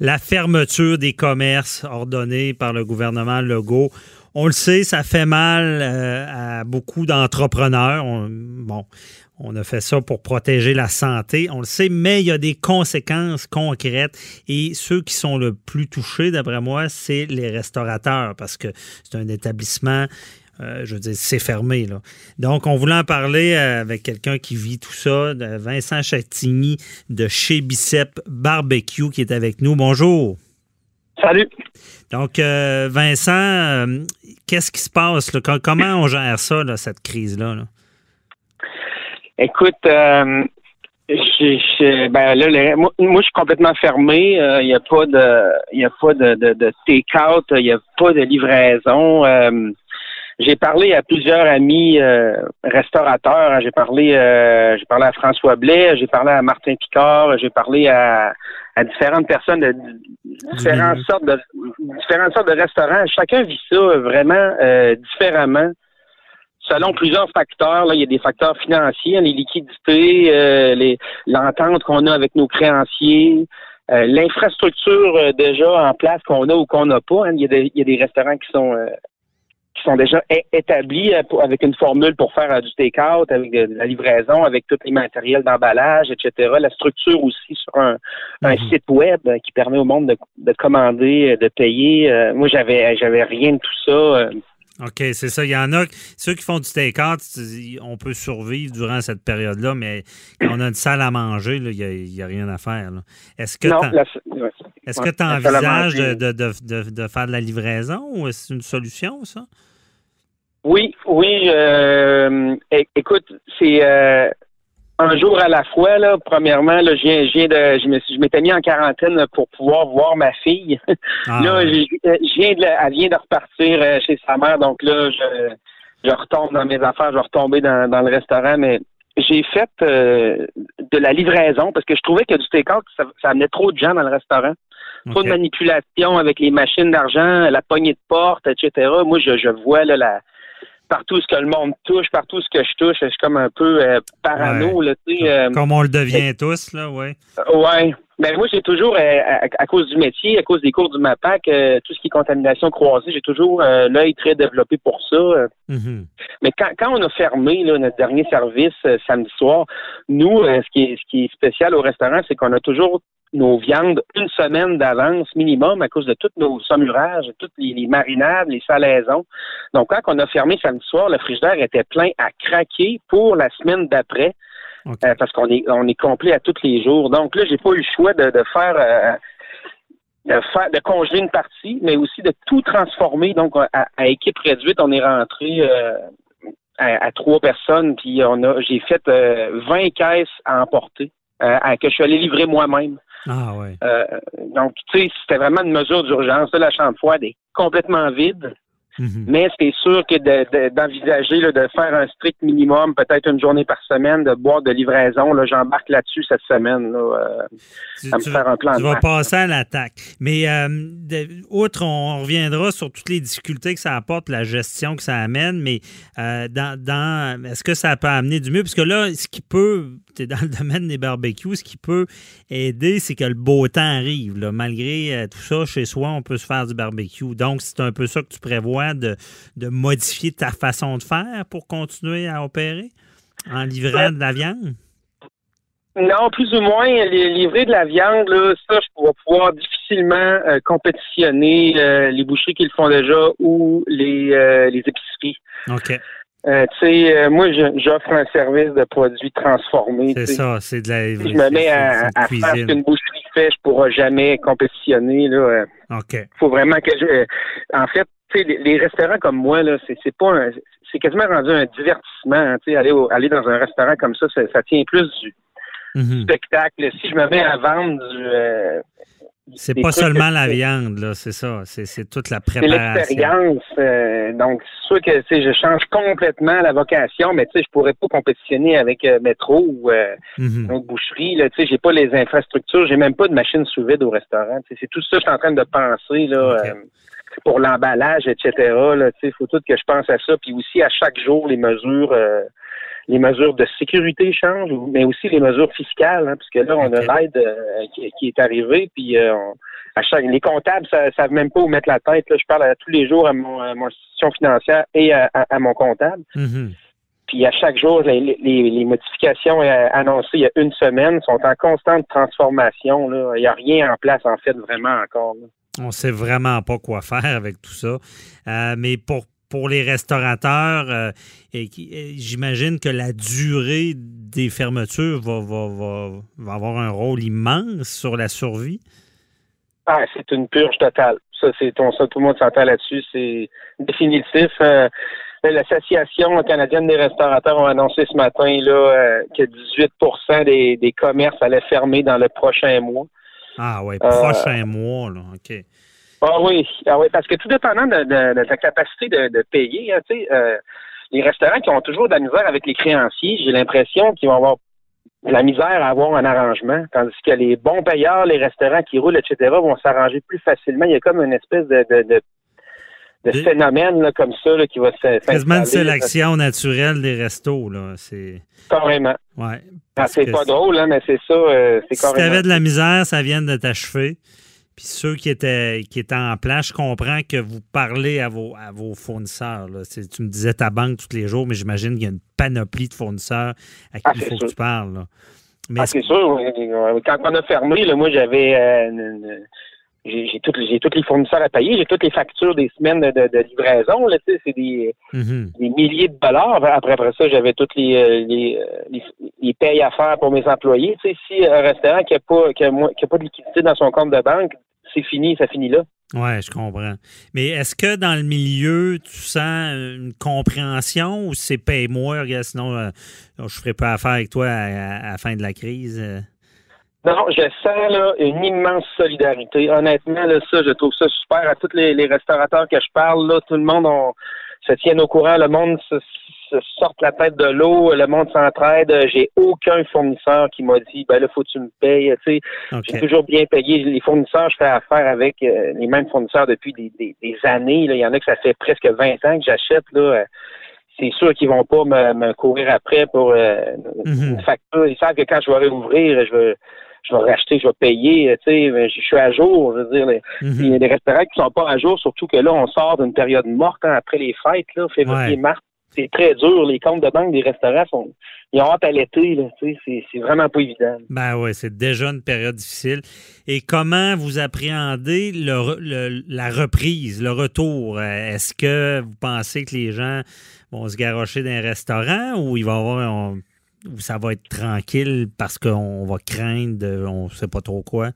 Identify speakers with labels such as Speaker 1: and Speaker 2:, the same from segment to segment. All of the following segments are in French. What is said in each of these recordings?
Speaker 1: La fermeture des commerces ordonnée par le gouvernement Legault. On le sait, ça fait mal euh, à beaucoup d'entrepreneurs. On- bon, on a fait ça pour protéger la santé, on le sait, mais il y a des conséquences concrètes. Et ceux qui sont le plus touchés, d'après moi, c'est les restaurateurs, parce que c'est un établissement, euh, je veux dire, c'est fermé. Là. Donc, on voulait en parler euh, avec quelqu'un qui vit tout ça, Vincent Chatigny de chez Bicep Barbecue, qui est avec nous. Bonjour.
Speaker 2: Salut.
Speaker 1: Donc, euh, Vincent, euh, qu'est-ce qui se passe? là? Comment on gère ça, là, cette crise-là? là?
Speaker 2: Écoute, euh, je, je- ben là, moi, moi, je suis complètement fermé. Il n'y a pas de, il a pas de, de, de take-out. Il n'y a pas de livraison. Euh, j'ai parlé à plusieurs amis euh, restaurateurs. hein. J'ai parlé, euh, j'ai parlé à François Blais. J'ai parlé à Martin Picard. J'ai parlé à, à différentes personnes de différentes sortes de différentes sortes de restaurants. Chacun vit ça vraiment euh, différemment selon plusieurs facteurs. Là, il y a des facteurs financiers, hein, les liquidités, euh, l'entente qu'on a avec nos créanciers, euh, l'infrastructure euh, déjà en place qu'on a ou qu'on n'a pas. hein. Il, y a des, il y a des restaurants qui sont euh, qui sont déjà établis euh, avec une formule pour faire euh, du take-out, avec de, la livraison, avec tous les matériels d'emballage, etc. La structure aussi sur un, un
Speaker 1: Mhm.
Speaker 2: site web euh, qui permet au monde de, de commander, de payer. Moi, j'avais j'avais rien de tout ça.
Speaker 1: OK, c'est ça. Il y en a, ceux qui font du take-out, on peut survivre durant cette période-là, mais quand on a une salle à manger, là, il n'y a, rien à faire. Est-ce que tu
Speaker 2: à
Speaker 1: envisages de, de, de- de faire de la livraison ou est-ce une solution, ça?
Speaker 2: Oui, oui. euh, écoute, c'est euh, un jour à la fois. Là. Premièrement, là, je viens, je viens de, je me suis- je m'étais mis en quarantaine pour pouvoir voir ma fille.
Speaker 1: Ah,
Speaker 2: là,
Speaker 1: ouais.
Speaker 2: je, je viens de, elle vient de repartir euh, chez sa mère, donc là, je, je retombe dans mes affaires, je vais retomber dans, dans le restaurant, mais j'ai fait euh, de la livraison parce que je trouvais que du take-out, ça, ça amenait trop de gens dans le restaurant. Trop de manipulation avec les machines d'argent, la poignée de porte, etc. Moi, je, je vois là, la, partout ce que le monde touche, partout ce que je touche, je suis comme un peu euh, parano. Là, tu sais, euh,
Speaker 1: Comme on le devient tous, là, oui.
Speaker 2: ouais. Ben moi, j'ai toujours, euh, à, à cause du métier, à cause des cours du MAPAC, tout ce qui est contamination croisée, j'ai toujours l'œil très développé pour ça.
Speaker 1: Mhm.
Speaker 2: Mais quand, quand on a fermé là, notre dernier service samedi soir, nous, ce, qui est, ce qui est spécial au restaurant, c'est qu'on a toujours nos viandes une semaine d'avance minimum à cause de tous nos saumurages, toutes les, les marinades, les salaisons. Donc, quand on a fermé samedi soir, le frigidaire était plein à craquer pour la semaine d'après. Euh, parce qu'on est on est complet à tous les jours. Donc là, j'ai pas eu le choix de, de faire euh, de faire de congeler une partie, mais aussi de tout transformer. Donc à, à équipe réduite, on est rentré euh, à, à trois personnes, puis on a j'ai fait euh, 20 caisses à emporter. euh, à- que je suis allé livrer moi-même.
Speaker 1: Ah, ouais.
Speaker 2: Euh, donc, tu sais, c'était vraiment une mesure d'urgence. La chambre froide est complètement vide.
Speaker 1: Mhm.
Speaker 2: Mais c'est sûr que de- de- d'envisager de faire un strict minimum, peut-être une journée par semaine, de boire de livraison, là, j'embarque là-dessus cette semaine. Là, euh,
Speaker 1: Tu,
Speaker 2: à me
Speaker 1: tu
Speaker 2: faire
Speaker 1: vas,
Speaker 2: un plan
Speaker 1: tu
Speaker 2: de
Speaker 1: vas passer à l'attaque. Mais euh, de- outre, on reviendra sur toutes les difficultés que ça apporte, la gestion que ça amène, mais euh, dans, dans est-ce que ça peut amener du mieux? Parce que là, ce qui peut, tu es dans le domaine des barbecues, ce qui peut aider, c'est que le beau temps arrive. là. Malgré tout ça, chez soi, on peut se faire du barbecue. Donc, c'est un peu ça que tu prévois de, de modifier ta façon de faire pour continuer à opérer en livrant de la viande?
Speaker 2: Non, plus ou moins, les, livrer de la viande, là, ça, je vais pouvoir difficilement euh, compétitionner euh, les boucheries qui le font déjà ou les, euh, les épiceries.
Speaker 1: OK.
Speaker 2: Tu sais, moi, j'offre un service de produits transformés.
Speaker 1: C'est ça, c'est de la
Speaker 2: Si je me mets à, faire ce qu'une boucherie fait, je ne pourrai jamais compétitionner. Là,
Speaker 1: OK.
Speaker 2: faut vraiment que je. En fait, tu sais, les, les restaurants comme moi, là, c'est c'est pas un. C'est quasiment rendu un divertissement. hein, tu sais, aller, au- aller dans un restaurant comme ça, ça, ça tient plus du
Speaker 1: Mhm.
Speaker 2: spectacle. Si je me mets à vendre du, euh,
Speaker 1: C'est pas seulement
Speaker 2: que-
Speaker 1: la viande, là, c'est ça. C'est c'est toute la
Speaker 2: C'est
Speaker 1: préparation.
Speaker 2: l'expérience. euh, donc, c'est sûr que je change complètement la vocation, mais tu sais, je pourrais pas compétitionner avec euh, Métro ou euh,
Speaker 1: Mhm.
Speaker 2: une autre boucherie. Là, tu sais, j'ai pas les infrastructures, j'ai même pas de machine sous vide au restaurant. C'est tout ça que je suis en train de penser là,
Speaker 1: Ok.
Speaker 2: Pour l'emballage, etc. Là, tu sais, faut tout que je pense à ça. Puis aussi à chaque jour les mesures. euh, les mesures de sécurité changent, mais aussi les mesures fiscales, hein, parce que là, on a l'aide euh, qui, qui est arrivée, puis euh, on- à chaque, les comptables ne savent même pas où mettre la tête. Là. Je parle à tous les jours à mon, à mon institution financière et à, à- à mon comptable.
Speaker 1: Mhm.
Speaker 2: Puis à chaque jour, les, les- les modifications euh, annoncées il y a une semaine sont en constante transformation. là. Il n'y a rien en place, en fait, vraiment encore. là.
Speaker 1: On sait vraiment pas quoi faire avec tout ça. Euh, mais pour, pour les restaurateurs, euh, et j'imagine que la durée des fermetures va, va, va, avoir un rôle immense sur la survie.
Speaker 2: Ah, c'est une purge totale. Ça, c'est tout le monde s'entend là-dessus. C'est définitif. Euh, L'Association canadienne des restaurateurs a annoncé ce matin là, euh, que 18 des, des commerces allaient fermer dans le prochain mois.
Speaker 1: Ah oui,
Speaker 2: Euh,
Speaker 1: prochain mois, là. OK.
Speaker 2: Ah oui, ah oui, parce que tout dépendant de, de- de ta capacité de, de payer, hein, tu sais, euh, les restaurants qui ont toujours de la misère avec les créanciers, j'ai l'impression qu'ils vont avoir de la misère à avoir un arrangement, tandis que les bons payeurs, les restaurants qui roulent, etc., vont s'arranger plus facilement. Il y a comme une espèce de, de, de, de
Speaker 1: Des-
Speaker 2: phénomène là, comme ça là, qui va se
Speaker 1: Quasiment une sélection naturelle des restos, là. C'est.
Speaker 2: Carrément.
Speaker 1: Ouais.
Speaker 2: Ah, c'est pas drôle, hein, mais c'est ça. euh, c'est
Speaker 1: Si tu avais de la misère, ça vient de t'achever. Puis ceux qui étaient, qui étaient en plan, je comprends que vous parlez à vos, à vos fournisseurs. là. Tu me disais ta banque tous les jours, mais j'imagine qu'il y a une panoplie de fournisseurs à qui
Speaker 2: Ah,
Speaker 1: il faut que tu parles. là. Mais
Speaker 2: Ah, c'est sûr. Quand on a fermé, là, moi, j'avais. euh, une- j'ai j'ai toutes les- j'ai tous les fournisseurs à payer, j'ai toutes les factures des semaines de, livraison. Là, c'est des,
Speaker 1: Mhm.
Speaker 2: des milliers de dollars. Après, après ça, j'avais toutes les, euh, les, euh, les, les payes à faire pour mes employés. Si un restaurant qui n'a pas, qui a qui a pas de liquidité dans son compte de banque, c'est fini, ça finit là.
Speaker 1: Ouais, je comprends. Mais est-ce que dans le milieu, tu sens une compréhension ou c'est paye-moi, sinon euh, je ne ferai pas affaire avec toi à, à- à la fin de la crise? euh?
Speaker 2: Non, je sens là, une immense solidarité. Honnêtement, là, ça, je trouve ça super. À tous les, les restaurateurs que je parle, là, tout le monde on, se tient au courant, le monde se, se sort la tête de l'eau, le monde s'entraide. J'ai aucun fournisseur qui m'a dit ben là, faut que tu me payes. Tu sais, j'ai toujours bien payé. Les fournisseurs, je fais affaire avec euh, les mêmes fournisseurs depuis des, des- des années. là. Il y en a que ça fait presque 20 ans que j'achète. Là. Euh, C'est sûr qu'ils vont pas me, me courir après pour euh,
Speaker 1: Mhm.
Speaker 2: une facture. Ils savent que quand je vais réouvrir, je vais, je vais racheter, je vais payer. Tu sais, je suis à jour. Je veux dire, les-
Speaker 1: Mhm.
Speaker 2: il y a des restaurants qui sont pas à jour, surtout que là, on sort d'une période morte hein, après les fêtes, là, février,
Speaker 1: Ouais.
Speaker 2: mars. C'est très dur. Les comptes de banque des restaurants sont, ils ont hâte à l'été. C'est vraiment pas évident.
Speaker 1: Ben oui, c'est déjà une période difficile. Et comment vous appréhendez le re- le- la reprise, le retour? Euh, Est-ce que vous pensez que les gens vont se garrocher dans un restaurant ou il va y avoir on- ça va être tranquille parce qu'on va craindre de, on sait pas trop quoi?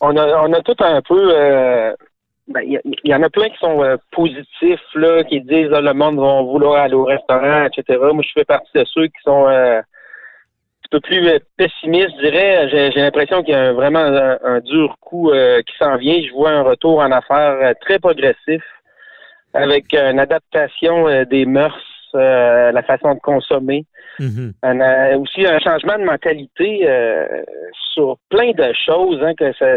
Speaker 2: On a, on a tout un peu. euh, ben, Il y, il en a plein qui sont euh, positifs, là, qui disent ah, le monde va vouloir aller au restaurant, etc. Moi, je fais partie de ceux qui sont euh, un peu plus euh, pessimistes, je dirais. J'ai l'impression qu'il y a vraiment un, dur coup euh, qui s'en vient. Je vois un retour en affaires euh, très progressif avec une adaptation euh, des mœurs, euh, la façon de consommer.
Speaker 1: Mhm.
Speaker 2: Un, euh, aussi un changement de mentalité euh, sur plein de choses. Hein, que ça,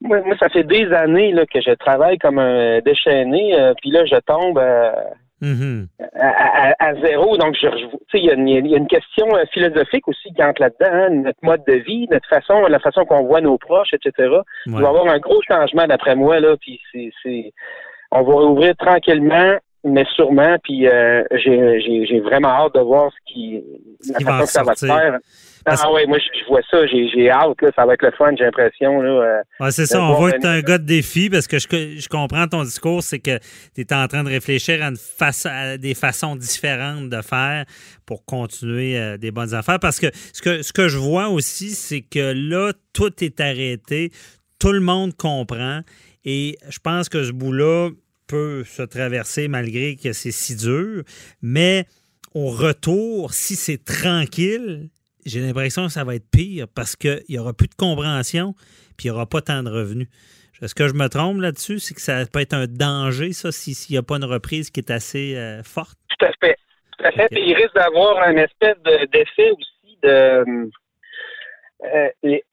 Speaker 2: moi, moi, ça fait des années là, que je travaille comme un déchaîné, euh, puis là, je tombe euh,
Speaker 1: Mhm.
Speaker 2: à, à- à zéro. Donc, je, il y, a une- il y a une question philosophique aussi qui entre là-dedans, hein, notre mode de vie, notre façon, la façon qu'on voit nos proches, etc. Il va y avoir un gros changement d'après moi là, puis c'est, on va rouvrir tranquillement, mais sûrement, puis euh, j'ai, vraiment hâte de voir ce qui,
Speaker 1: Ce
Speaker 2: la
Speaker 1: qui
Speaker 2: façon que ça va se faire.
Speaker 1: Parce-
Speaker 2: Ah ouais, moi je, vois ça, j'ai, hâte, là, ça va être le fun, j'ai l'impression euh,
Speaker 1: Ouais, c'est ça, on voit
Speaker 2: un-
Speaker 1: que tu un gars de défi parce que je, je comprends ton discours, c'est que tu es en train de réfléchir à, une à des façons différentes de faire pour continuer euh, des bonnes affaires. Parce que ce que, ce que je vois aussi, c'est que là, tout est arrêté, tout le monde comprend et je pense que ce bout-là peut se traverser malgré que c'est si dur, mais au retour, si c'est tranquille, j'ai l'impression que ça va être pire parce qu'il n'y aura plus de compréhension puis il n'y aura pas tant de revenus. Est-ce que je me trompe là-dessus? C'est que ça peut être un danger, ça, s'il n'y a pas une reprise qui est assez euh, forte?
Speaker 2: Tout à fait. Tout à fait. il risque d'avoir un espèce d'effet aussi de euh,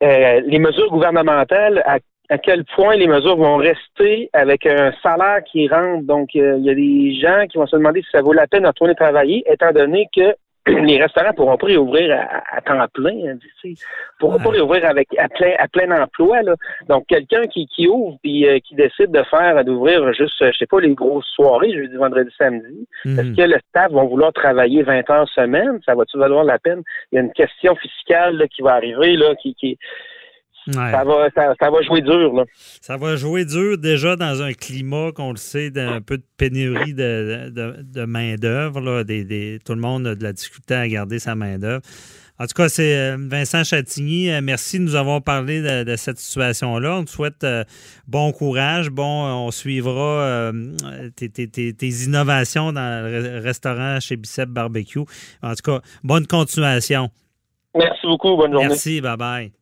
Speaker 2: euh, les, mesures gouvernementales, à, quel point les mesures vont rester avec un salaire qui rentre. Donc, il y a des gens qui vont se demander si ça vaut la peine de retourner travailler, étant donné que les restaurants pourront pas réouvrir à, temps plein, hein, ne pourront pas réouvrir avec à plein à plein emploi. Là. Donc quelqu'un qui, qui ouvre puis euh, qui décide de faire d'ouvrir juste je sais pas les grosses soirées jeudi, vendredi, samedi, est-ce mhm. que le staff va vouloir travailler 20 heures semaine? Ça va-tu valoir la peine? Il y a une question fiscale qui va arriver là qui, qui ça, va, ça, va jouer dur. Là.
Speaker 1: Ça va jouer dur déjà dans un climat, qu'on le sait, d'un peu de pénurie de, de, main-d'œuvre. tout le monde a de la difficulté à garder sa main-d'œuvre. En tout cas, c'est euh, Vincent Chatigny. Euh, merci de nous avoir parlé de, cette situation-là. On te souhaite euh, bon courage. Bon, on suivra tes, innovations dans le restaurant chez Bicep Barbecue. En tout cas, bonne continuation.
Speaker 2: Merci beaucoup. Bonne journée.
Speaker 1: Merci. Bye bye.